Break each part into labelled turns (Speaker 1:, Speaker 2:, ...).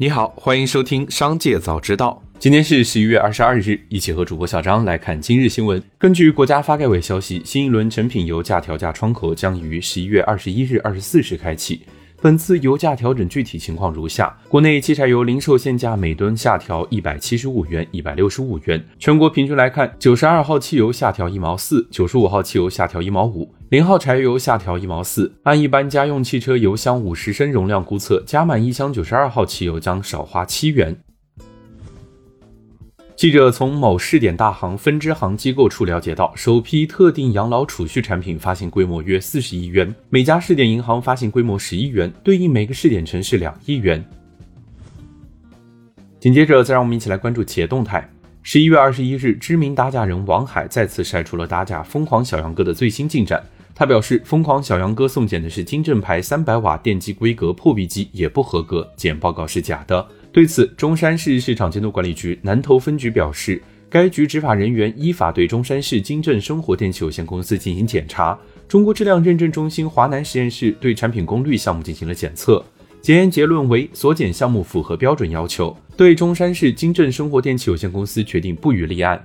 Speaker 1: 你好，欢迎收听《商界早知道》。今天是十一月二十二日，一起和主播小张来看今日新闻。根据国家发改委消息，新一轮成品油价调价窗口将于十一月二十一日二十四时开启。本次油价调整具体情况如下：国内汽柴油零售限价每吨下调一百七十五元、一百六十五元。全国平均来看，九十二号汽油下调一毛四，九十五号汽油下调一毛五，零号柴油下调一毛四。按一般家用汽车油箱五十升容量估测，加满一箱九十二号汽油将少花七元。记者从某试点大行分支行机构处了解到，首批特定养老储蓄产品发行规模约四十亿元，每家试点银行发行规模十亿元，对应每个试点城市两亿元。紧接着，再让我们一起来关注企业动态。十一月二十一日，知名打假人王海再次晒出了打假“疯狂小杨哥”的最新进展。他表示，“疯狂小杨哥”送检的是金正牌三百瓦电机规格破壁机，也不合格，检报告是假的。对此，中山市市场监督管理局南头分局表示，该局执法人员依法对中山市金正生活电器有限公司进行检查。中国质量认证中心华南实验室对产品功率项目进行了检测，检验结论为所检项目符合标准要求，对中山市金正生活电器有限公司决定不予立案。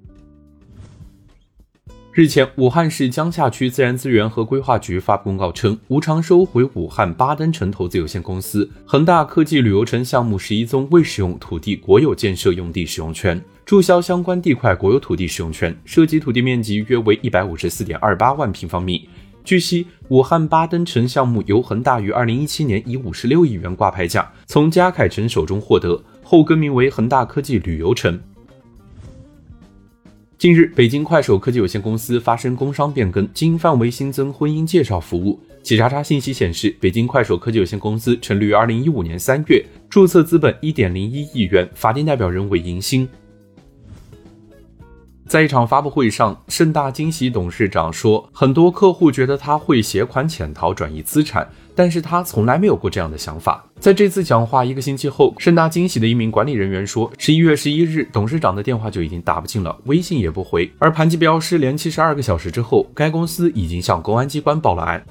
Speaker 1: 日前，武汉市江夏区自然资源和规划局发布公告称，无偿收回武汉巴登城投资有限公司恒大科技旅游城项目十一宗未使用土地国有建设用地使用权，注销相关地块国有土地使用权，涉及土地面积约为一百五十四点二八万平方米。据悉，武汉巴登城项目由恒大于二零一七年以五十六亿元挂牌价从嘉凯城手中获得，后更名为恒大科技旅游城。近日，北京快手科技有限公司发生工商变更，经营范围新增婚姻介绍服务。企查查信息显示，北京快手科技有限公司成立于二零一五年三月，注册资本一点零一亿元，法定代表人为银星。在一场发布会上，盛大惊喜董事长说，很多客户觉得他会携款潜逃、转移资产。但是他从来没有过这样的想法。在这次讲话一个星期后，盛大惊喜的一名管理人员说，十一月十一日，董事长的电话就已经打不进了，微信也不回，而盘吉标失联七十二个小时之后，该公司已经向公安机关报了案。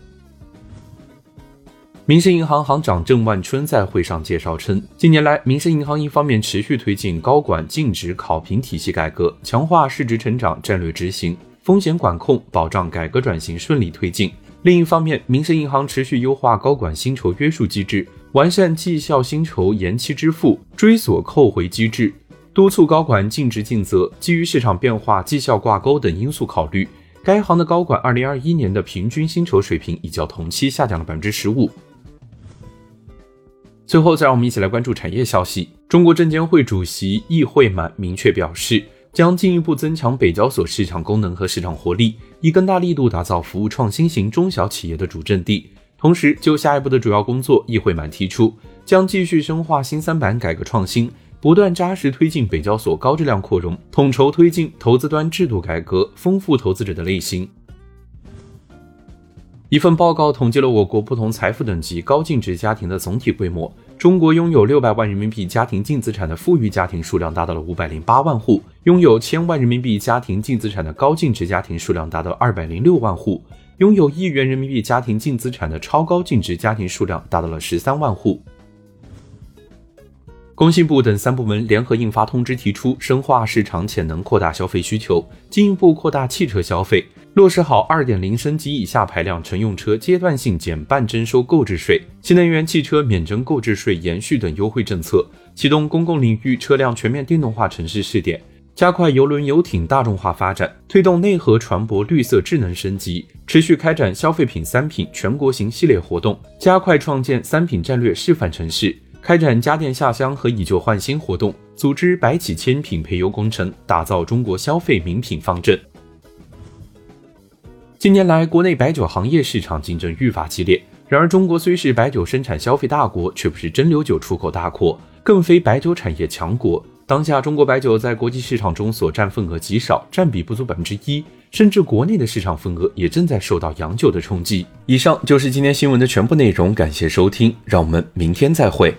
Speaker 1: 民生银行行长郑万春在会上介绍称，近年来，民生银行一方面持续推进高管尽职考评体系改革，强化市值成长战略执行、风险管控，保障改革转型顺利推进。另一方面，民生银行持续优化高管薪酬约束机制，完善绩效薪酬延期支付、追索扣回机制，督促高管尽职尽责。基于市场变化、绩效挂钩等因素考虑，该行的高管2021年的平均薪酬水平已较同期下降了百分之十五。最后，再让我们一起来关注产业消息。中国证监会主席易会满明确表示。将进一步增强北交所市场功能和市场活力，以更大力度打造服务创新型中小企业的主阵地。同时，就下一步的主要工作，议会满提出，将继续深化新三板改革创新，不断扎实推进北交所高质量扩容，统筹推进投资端制度改革，丰富投资者的类型。一份报告统计了我国不同财富等级高净值家庭的总体规模。中国拥有六百万人民币家庭净资产的富裕家庭数量达到了五百零八万户，拥有千万人民币家庭净资产的高净值家庭数量达到二百零六万户，拥有亿元人民币家庭净资产的超高净值家庭数量达到了十三万户。工信部等三部门联合印发通知，提出深化市场潜能，扩大消费需求，进一步扩大汽车消费，落实好二点零升级以下排量乘用车阶段性减半征收购置税、新能源汽车免征购置税延续等优惠政策，启动公共领域车辆全面电动化城市试点，加快邮轮游艇大众化发展，推动内河船舶绿色智能升级，持续开展消费品三品全国行系列活动，加快创建三品战略示范城市。开展家电下乡和以旧换新活动，组织百企千品培优工程，打造中国消费名品方阵。近年来，国内白酒行业市场竞争愈发激烈。然而，中国虽是白酒生产消费大国，却不是蒸馏酒出口大国，更非白酒产业强国。当下，中国白酒在国际市场中所占份额极少，占比不足百分之一，甚至国内的市场份额也正在受到洋酒的冲击。以上就是今天新闻的全部内容，感谢收听，让我们明天再会。